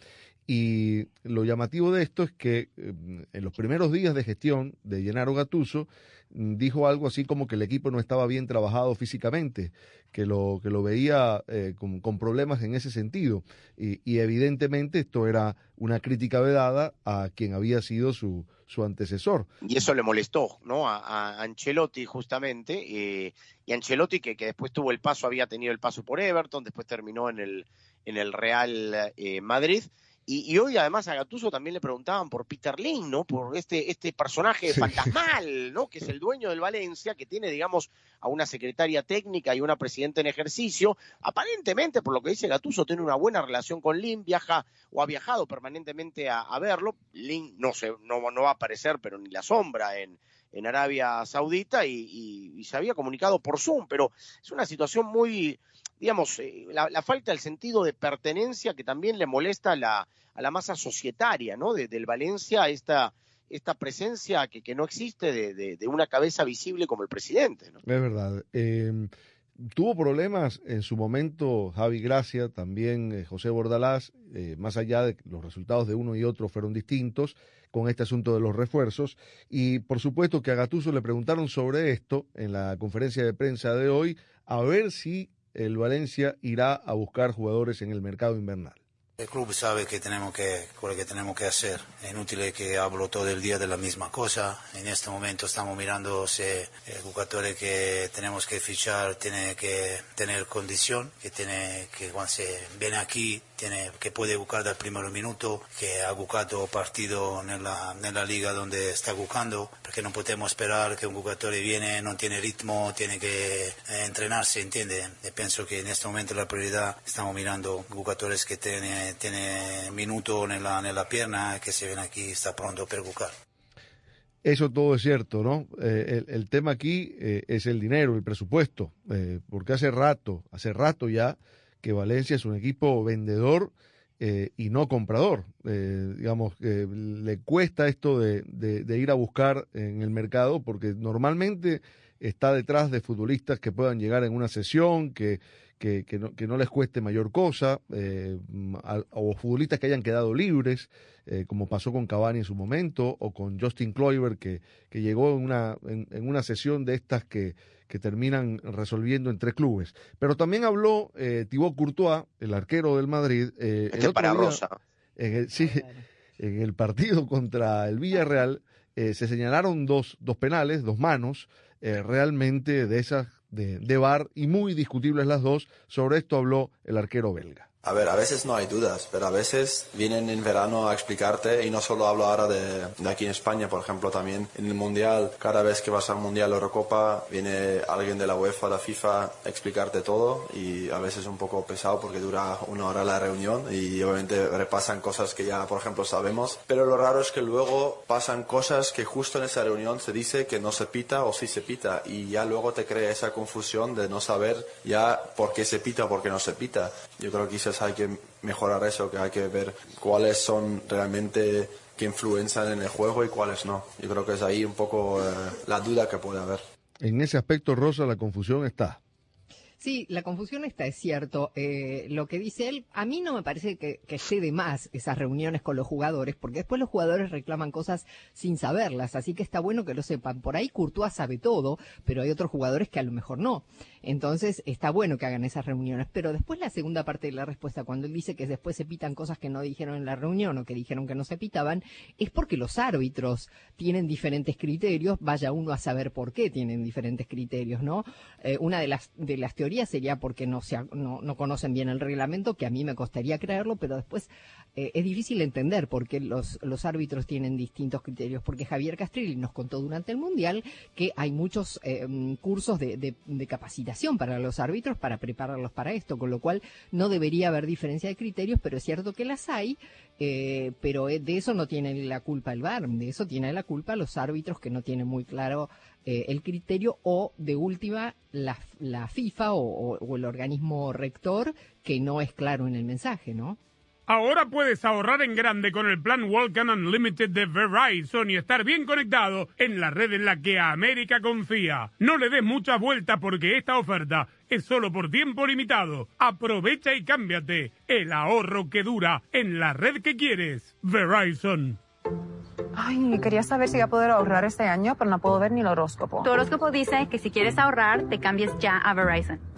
Y lo llamativo de esto es que eh, en los primeros días de gestión de Gennaro Gattuso mm, dijo algo así como que el equipo no estaba bien trabajado físicamente, que lo, que lo veía eh, con, con, problemas en ese sentido. Y, evidentemente esto era una crítica vedada a quien había sido su, su antecesor. Y eso le molestó, ¿no? A, Ancelotti justamente. Eh, y Ancelotti que, que, después tuvo el paso, había tenido el paso por Everton, después terminó en el, en el Real eh, Madrid. Y, y, hoy además a Gattuso también le preguntaban por Peter Lin, ¿no? Por este, este personaje sí. fantasmal, ¿no? Que es el dueño del Valencia, que tiene, digamos, a una secretaria técnica y una presidenta en ejercicio. Aparentemente, por lo que dice Gattuso, tiene una buena relación con Lin, viaja o ha viajado permanentemente a, a verlo. Lin no, se, no, no va a aparecer, pero ni la sombra en, en Arabia Saudita y, se había comunicado por Zoom, pero es una situación muy, digamos, eh, la, falta del sentido de pertenencia que también le molesta a la, a la masa societaria, ¿no? De, del Valencia, esta, esta presencia que, que no existe de, de, de, una cabeza visible como el presidente, ¿no? Es verdad. Eh, tuvo problemas en su momento Javi Gracia, también eh, José Bordalás, eh, más allá de los resultados de uno y otro fueron distintos con este asunto de los refuerzos. Y por supuesto que a Gatuso le preguntaron sobre esto en la conferencia de prensa de hoy, a ver si el Valencia irá a buscar jugadores en el mercado invernal. El club sabe que tenemos que, lo que tenemos que hacer. Es inútil que hablo todo el día de la misma cosa. En este momento estamos mirando si el jugador que tenemos que fichar tiene que tener condición, que tiene que cuando se viene aquí tiene que puede buscar del primer minuto, que ha buscado partido en la, en la liga donde está buscando, porque no podemos esperar que un jugador viene, no tiene ritmo, tiene que eh, entrenarse, ¿entiende? Y pienso que en este momento la prioridad estamos mirando jugadores que tienen tiene minuto en la, en la pierna, que se ven aquí, está pronto para buscar. Eso todo es cierto, ¿no? Eh, el, el, tema aquí eh, es el dinero, el presupuesto, eh, porque hace rato, hace rato ya que Valencia es un equipo vendedor eh, y no comprador. digamos, le cuesta esto de, de, de ir a buscar en el mercado porque normalmente está detrás de futbolistas que puedan llegar en una sesión, que, que, que, no, que no, les cueste mayor cosa, eh, a, o futbolistas que hayan quedado libres, eh, como pasó con Cavani en su momento, o con Justin Kluivert, que, que llegó en una, en, en una sesión de estas que, que terminan resolviendo en tres clubes. Pero también habló eh, Thibaut Courtois, el arquero del Madrid. Eh, este el para día, Rosa. En el, sí, en el partido contra el Villarreal eh, se señalaron dos, dos penales, dos manos, eh, realmente de esas de, de y muy discutibles las dos. Sobre esto habló el arquero belga. A ver, a veces no hay dudas, pero a veces vienen en verano a explicarte, y no solo hablo ahora de, de, aquí en España, por ejemplo, también en el Mundial, cada vez que vas al Mundial o Eurocopa, viene alguien de la UEFA, la FIFA, a explicarte todo, y a veces es un poco pesado porque dura una hora la reunión, y obviamente repasan cosas que ya, por ejemplo, sabemos, pero lo raro es que luego pasan cosas que justo en esa reunión se dice que no se pita o sí se pita, y ya luego te crea esa confusión de no saber ya por qué se pita o por qué no se pita. Yo creo que quizás hay que mejorar eso, que hay que ver cuáles son realmente que influencian en el juego y cuáles no. Yo creo que es ahí un poco eh, la duda que puede haber. En ese aspecto, Rosa, la confusión está. Sí, la confusión está, es cierto. Eh, lo que dice él, a mí no me parece que, que esté de más esas reuniones con los jugadores, porque después los jugadores reclaman cosas sin saberlas, así que está bueno que lo sepan. Por ahí Courtois sabe todo, pero hay otros jugadores que a lo mejor no. Entonces está bueno que hagan esas reuniones, pero después la segunda parte de la respuesta, cuando él dice que después se pitan cosas que no dijeron en la reunión o que dijeron que no se pitaban, es porque los árbitros tienen diferentes criterios, vaya uno a saber por qué tienen diferentes criterios, ¿no? Eh, una de las, de las teorías sería porque no, se, no, no, conocen bien el reglamento, que a mí me costaría creerlo, pero después eh, es difícil entender por qué los, los árbitros tienen distintos criterios, porque Javier Castrilli nos contó durante el Mundial que hay muchos eh, cursos de, de, de capacitación para los árbitros para prepararlos para esto, con lo cual no debería haber diferencia de criterios, pero es cierto que las hay, eh, pero de eso no tiene la culpa el VAR, de eso tiene la culpa los árbitros que no tienen muy claro eh, el criterio o de última la, la FIFA o el organismo rector que no es claro en el mensaje, ¿no? Ahora puedes ahorrar en grande con el plan Welcome Unlimited de Verizon y estar bien conectado en la red en la que América confía. No le des mucha vuelta porque esta oferta es solo por tiempo limitado. Aprovecha y cámbiate. El ahorro que dura en la red que quieres. Verizon. Ay, quería saber si voy a poder ahorrar este año, pero no puedo ver ni el horóscopo. Tu horóscopo dice que si quieres ahorrar, te cambies ya a Verizon.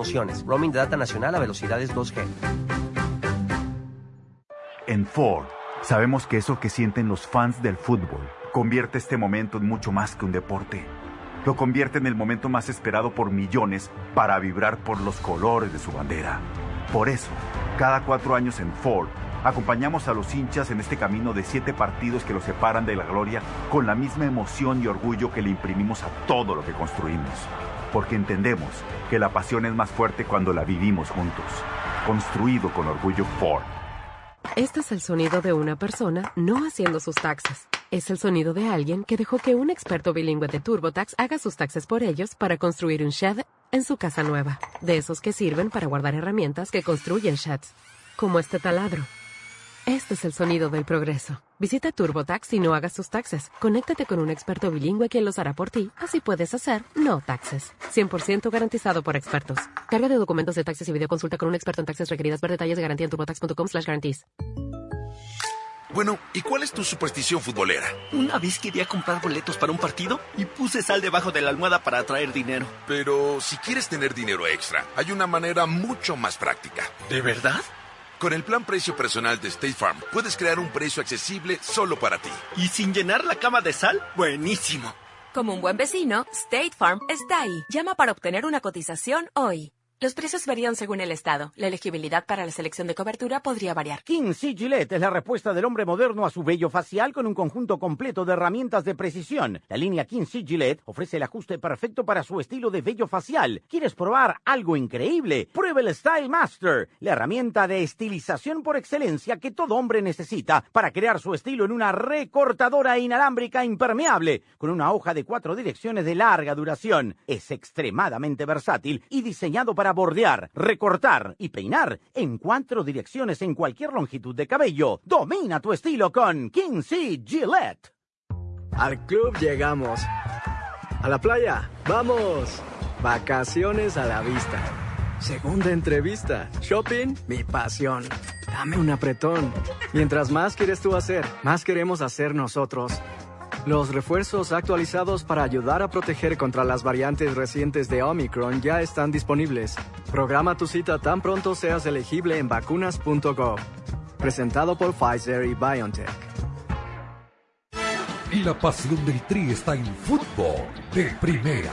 promociones. Data nacional a velocidades 2G. En Ford, sabemos que eso que sienten los fans del fútbol convierte este momento en mucho más que un deporte. Lo convierte en el momento más esperado por millones para vibrar por los colores de su bandera. Por eso, cada cuatro años en Ford, acompañamos a los hinchas en este camino de siete partidos que los separan de la gloria con la misma emoción y orgullo que le imprimimos a todo lo que construimos porque entendemos que la pasión es más fuerte cuando la vivimos juntos. Construido con orgullo Ford. Este es el sonido de una persona no haciendo sus taxes. Es el sonido de alguien que dejó que un experto bilingüe de TurboTax haga sus taxes por ellos para construir un shed en su casa nueva. De esos que sirven para guardar herramientas que construyen sheds. Como este taladro. Este es el sonido del progreso. Visita TurboTax y no hagas tus taxes. Conéctate con un experto bilingüe quien los hará por ti. Así puedes hacer no taxes. 100% garantizado por expertos. Carga de documentos de taxes y videoconsulta con un experto en taxes requeridas. Ver detalles de garantía en turbotax.com slash guarantees. Bueno, ¿y cuál es tu superstición futbolera? Una vez quería comprar boletos para un partido y puse sal debajo de la almohada para atraer dinero. Pero si quieres tener dinero extra, hay una manera mucho más práctica. ¿De verdad? Con el plan precio personal de State Farm, puedes crear un precio accesible solo para ti. ¿Y sin llenar la cama de sal? Buenísimo. Como un buen vecino, State Farm está ahí. Llama para obtener una cotización hoy. Los precios varían según el estado. La elegibilidad para la selección de cobertura podría variar. King C. Gillette es la respuesta del hombre moderno a su vello facial con un conjunto completo de herramientas de precisión. La línea King C. Gillette ofrece el ajuste perfecto para su estilo de vello facial. ¿Quieres probar algo increíble? Pruebe el Style Master, la herramienta de estilización por excelencia que todo hombre necesita para crear su estilo en una recortadora inalámbrica impermeable con una hoja de cuatro direcciones de larga duración. Es extremadamente versátil y diseñado para bordear, recortar y peinar en cuatro direcciones en cualquier longitud de cabello. Domina tu estilo con King C. Gillette. Al club llegamos. A la playa, vamos. Vacaciones a la vista. Segunda entrevista. Shopping, mi pasión. Dame un apretón. Mientras más quieres tú hacer, más queremos hacer nosotros. Los refuerzos actualizados para ayudar a proteger contra las variantes recientes de Omicron ya están disponibles. Programa tu cita tan pronto seas elegible en vacunas.gov. presentado por Pfizer y BioNTech. La pasión del Tri está en fútbol de primera,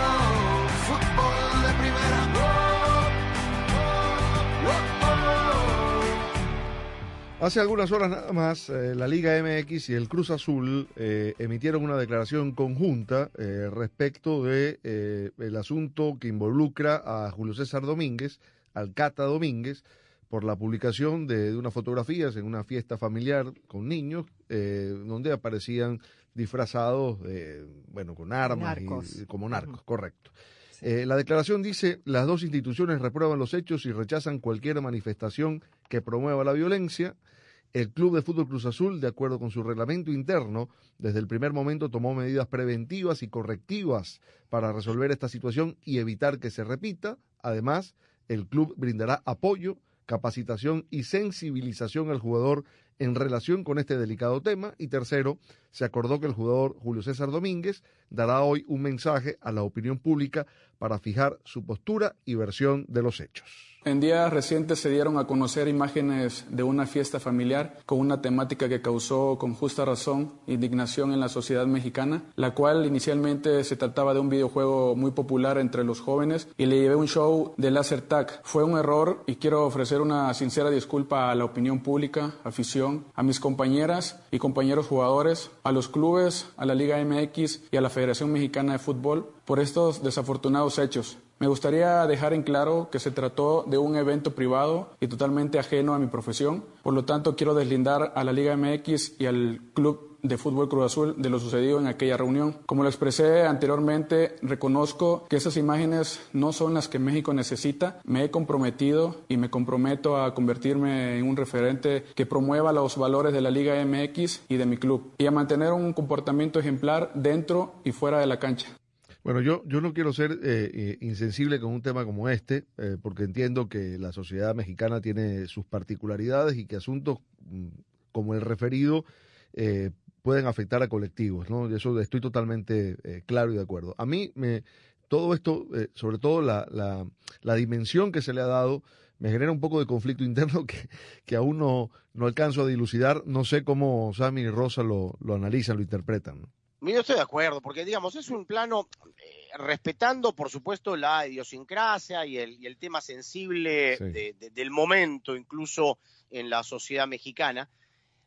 Hace algunas horas nada más, eh, la Liga MX y el Cruz Azul eh, emitieron una declaración conjunta eh, respecto de eh, el asunto que involucra a Julio César Domínguez, al Cata Domínguez, por la publicación de, de unas fotografías en una fiesta familiar con niños, eh, donde aparecían disfrazados, bueno, con armas, y- Narcos. y como narcos, correcto. Eh, la declaración dice, las dos instituciones reprueban los hechos y rechazan cualquier manifestación que promueva la violencia. El Club de Fútbol Cruz Azul, de acuerdo con su reglamento interno, desde el primer momento tomó medidas preventivas y correctivas para resolver esta situación y evitar que se repita. Además, el club brindará apoyo, capacitación y sensibilización al jugador en relación con este delicado tema. Y tercero, se acordó que el jugador Julio César Domínguez dará hoy un mensaje a la opinión pública para fijar su postura y versión de los hechos. En días recientes se dieron a conocer imágenes de una fiesta familiar con una temática que causó con justa razón indignación en la sociedad mexicana, la cual inicialmente se trataba de un videojuego muy popular entre los jóvenes y le llevé un show de laser tag. Fue un error y quiero ofrecer una sincera disculpa a la opinión pública, afición, a mis compañeras y compañeros jugadores, a los clubes, a la Liga MX y a la Federación Mexicana de Fútbol por estos desafortunados hechos. Me gustaría dejar en claro que se trató de un evento privado y totalmente ajeno a mi profesión. Por lo tanto, quiero deslindar a la Liga MX y al Club de Fútbol Cruz Azul de lo sucedido en aquella reunión. Como lo expresé anteriormente, reconozco que esas imágenes no son las que México necesita. Me he comprometido y me comprometo a convertirme en un referente que promueva los valores de la Liga MX y de mi club y a mantener un comportamiento ejemplar dentro y fuera de la cancha. Bueno, yo, yo no quiero ser eh, eh, insensible con un tema como este, eh, porque entiendo que la sociedad mexicana tiene sus particularidades y que asuntos mm, como el referido eh, pueden afectar a colectivos, ¿no? Y eso estoy totalmente eh, claro y de acuerdo. A mí, me, todo esto, sobre todo la, la, la dimensión que se le ha dado, me genera un poco de conflicto interno que, que aún no, no alcanzo a dilucidar. No sé cómo Sammy y Rosa lo, lo analizan, lo interpretan. Yo estoy de acuerdo, porque digamos, es un plano eh, respetando, por supuesto, la idiosincrasia y el, y el tema sensible Sí. de- de- del momento, incluso en la sociedad mexicana.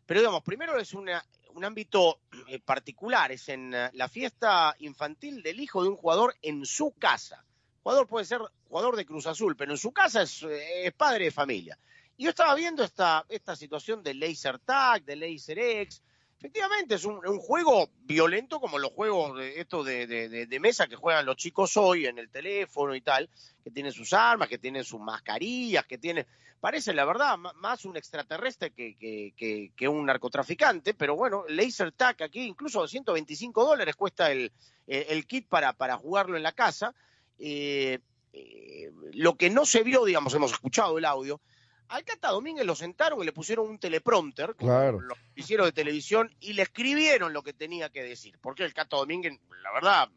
Pero digamos, primero es una- un ámbito eh, particular, es en eh, la fiesta infantil del hijo de un jugador en su casa. Jugador puede ser jugador de Cruz Azul, pero en su casa es, eh, es padre de familia. Y yo estaba viendo esta, esta situación de laser tag, de laser X, Efectivamente, es un, un juego violento como los juegos de, esto de, mesa que juegan los chicos hoy en el teléfono y tal, que tienen sus armas, que tienen sus mascarillas, que tienen... Parece, la verdad, más un extraterrestre que, que- que- un narcotraficante, pero bueno, laser tag aquí, incluso 125 dólares cuesta el, el- el kit para, para jugarlo en la casa. Eh, eh, lo que no se vio, digamos, hemos escuchado el audio, al Cata Domínguez lo sentaron y le pusieron un teleprompter, Claro. los noticieros de televisión, y le escribieron lo que tenía que decir. Porque el Cata Domínguez, la verdad,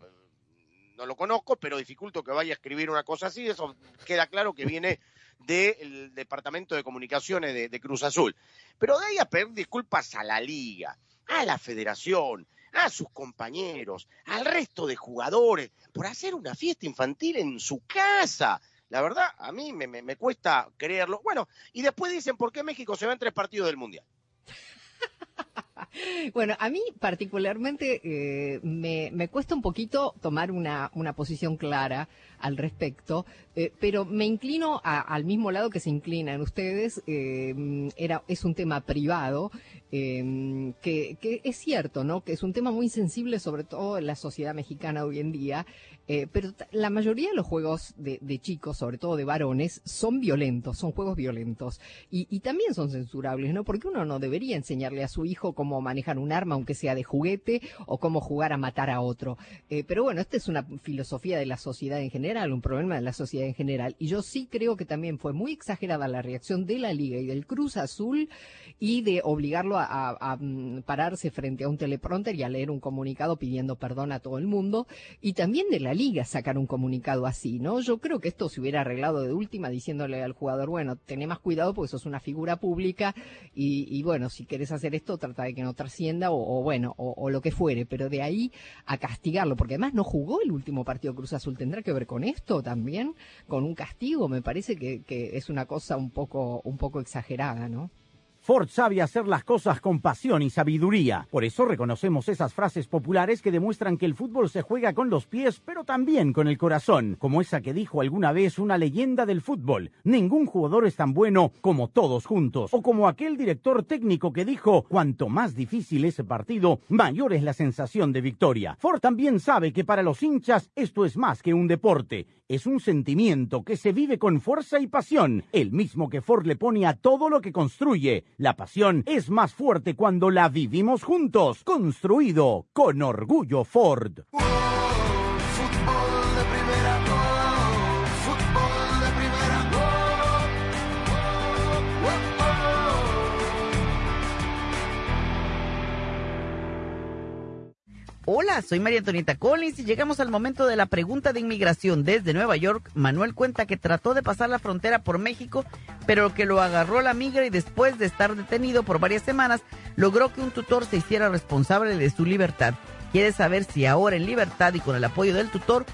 no lo conozco, pero dificulto que vaya a escribir una cosa así. Eso queda claro que viene del Departamento de Comunicaciones de, de Cruz Azul. Pero de ahí a pedir disculpas a la liga, a la federación, a sus compañeros, al resto de jugadores, por hacer una fiesta infantil en su casa. La verdad, a mí me, me- cuesta creerlo. Bueno, y después dicen por qué México se va en tres partidos del Mundial. Bueno, a mí particularmente eh, me, me cuesta un poquito tomar una, una posición clara al respecto, eh, pero me inclino al mismo lado que se inclinan ustedes. eh, era, es un tema privado, eh, que, es cierto, ¿no? Que es un tema muy sensible, sobre todo en la sociedad mexicana hoy en día. pero la mayoría de los juegos de, chicos, sobre todo de varones, son violentos, son juegos violentos. Y, y también son censurables, ¿no? Porque uno no debería enseñarle a su hijo cómo manejar un arma, aunque sea de juguete, o cómo jugar a matar a otro. Pero bueno, esta es una filosofía de la sociedad en general, un problema de la sociedad en general. Y yo sí creo que también fue muy exagerada la reacción de la Liga y del Cruz Azul y de obligarlo a, mm, pararse frente a un teleprompter y a leer un comunicado pidiendo perdón a todo el mundo. Y también de la Liga sacar un comunicado así, ¿no? Yo creo que esto se hubiera arreglado de última diciéndole al jugador, bueno, tené más cuidado porque sos una figura pública y, bueno, si querés hacer esto, trata de que no trascienda o, o bueno, o, o lo que fuere, pero de ahí a castigarlo, porque además no jugó el último partido Cruz Azul, ¿tendrá que ver con esto también? Con un castigo, me parece que, que es una cosa un poco, un poco exagerada, ¿no? Ford sabe hacer las cosas con pasión y sabiduría. Por eso reconocemos esas frases populares que demuestran que el fútbol se juega con los pies, pero también con el corazón, como esa que dijo alguna vez una leyenda del fútbol. Ningún jugador es tan bueno como todos juntos. O como aquel director técnico que dijo, cuanto más difícil ese partido, mayor es la sensación de victoria. Ford también sabe que para los hinchas esto es más que un deporte. Es un sentimiento que se vive con fuerza y pasión, el mismo que Ford le pone a todo lo que construye. La pasión es más fuerte cuando la vivimos juntos. Construido con orgullo Ford. Hola, soy María Antonieta Collins y llegamos al momento de la pregunta de inmigración. Desde Nueva York, Manuel cuenta que trató de pasar la frontera por México, pero que lo agarró la migra y después de estar detenido por varias semanas, logró que un tutor se hiciera responsable de su libertad. Quiere saber si ahora en libertad y con el apoyo del tutor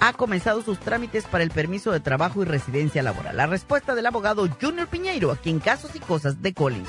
ha comenzado sus trámites para el permiso de trabajo y residencia laboral. La respuesta del abogado Junior Piñeiro, aquí en Casos y Cosas de Collins.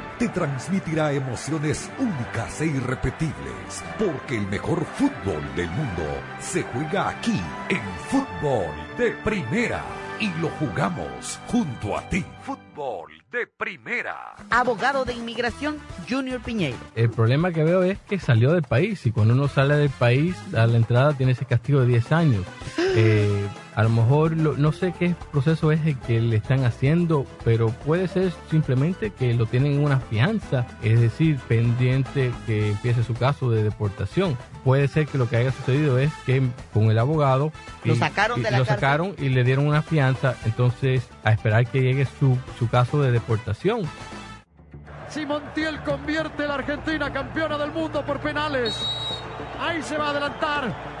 te transmitirá emociones únicas e irrepetibles, porque el mejor fútbol del mundo se juega aquí, en fútbol de primera, y lo jugamos junto a ti. Fútbol de primera. Abogado de inmigración Junior Piñeiro. El problema que veo es que salió del país y cuando uno sale del país a la entrada tiene ese castigo de 10 años. Eh, a lo mejor lo- no sé qué proceso es el que le están haciendo, pero puede ser simplemente que lo tienen en una fianza, es decir, pendiente que empiece su caso de deportación. Puede ser que lo que haya sucedido es que con el abogado Lo sacaron de la lo cárcel. sacaron y le dieron una fianza, entonces a esperar que llegue su, su caso de deportación. Si Montiel convierte a la Argentina campeona del mundo por penales. Ahí se va a adelantar.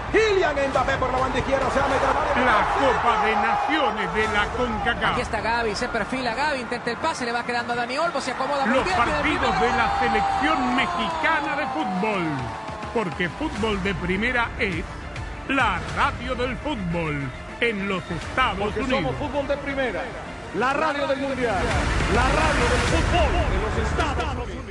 Kylian Mbappé por la banda izquierda, se va a meter área. La Copa de Naciones de la CONCACAF. Aquí está Gaby, se perfila Gaby, intenta el pase, le va quedando a Dani Olmo, se acomoda muy Los bien. tiene el partidos de la selección mexicana de fútbol. Porque fútbol de primera es la radio del fútbol en los Estados Porque Unidos. somos fútbol de primera. la radio del Mundial, la radio del fútbol de los Estados Unidos.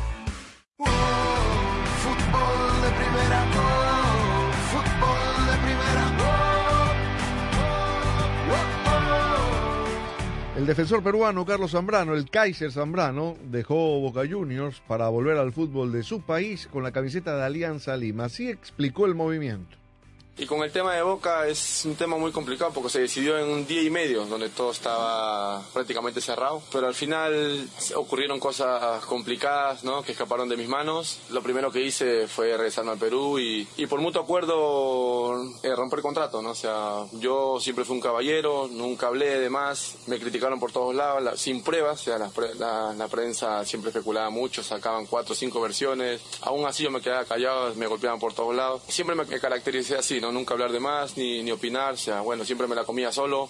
El defensor peruano Carlos Zambrano, el Kaiser Zambrano, dejó Boca Juniors para volver al fútbol de su país con la camiseta de Alianza Lima. Así explicó el movimiento. Y con el tema de Boca es un tema muy complicado porque se decidió en un día y medio donde todo estaba prácticamente cerrado. Pero al final ocurrieron cosas complicadas ¿no? que escaparon de mis manos. Lo primero que hice fue regresarme al Perú y, y por mutuo acuerdo eh, romper contrato. ¿no? Sea, yo siempre fui un caballero, nunca hablé de más, me criticaron por todos lados, la- sin pruebas. O sea, la prensa siempre especulaba mucho, sacaban cuatro o cinco versiones. Aún así yo me quedaba callado, me golpeaban por todos lados. Siempre me, me caractericé así, ¿no? Nunca hablar de más ni, ni opinar. O sea, bueno, siempre me la comía solo.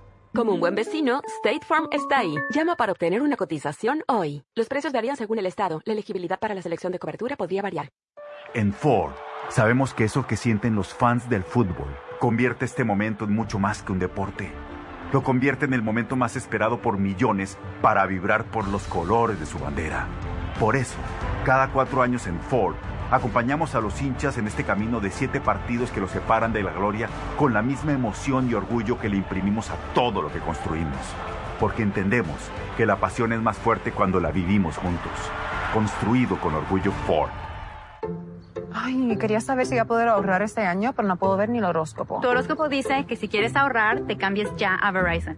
Como un buen vecino, State Farm está ahí. Llama para obtener una cotización hoy. Los precios varían según el estado. La elegibilidad para la selección de cobertura podría variar. En Ford, sabemos que eso que sienten los fans del fútbol convierte este momento en mucho más que un deporte. Lo convierte en el momento más esperado por millones para vibrar por los colores de su bandera. Por eso, cada cuatro años en Ford, acompañamos a los hinchas en este camino de siete partidos que los separan de la gloria con la misma emoción y orgullo que le imprimimos a todo lo que construimos. Porque entendemos que la pasión es más fuerte cuando la vivimos juntos. Construido con orgullo Ford. Ay, quería saber si voy a poder ahorrar este año, pero no puedo ver ni el horóscopo. Tu horóscopo dice que si quieres ahorrar, te cambies ya a Verizon.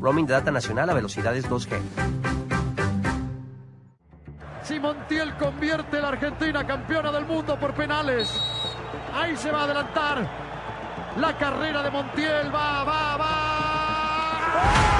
Roaming de data nacional a velocidades 2G. Si Montiel convierte a la Argentina campeona del mundo por penales. Ahí se va a adelantar. La carrera de Montiel va, va, va.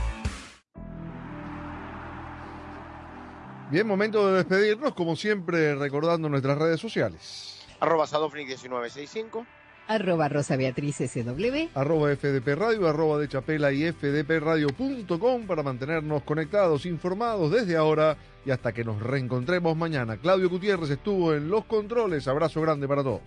Bien, momento de despedirnos, como siempre, recordando nuestras redes sociales. Arroba Sadofnik1965. Arroba Rosa Beatriz SW. Arroba FDP Radio, arroba de Chapela y fdpradio.com para mantenernos conectados, informados desde ahora y hasta que nos reencontremos mañana. Claudio Gutiérrez estuvo en los controles. Abrazo grande para todos.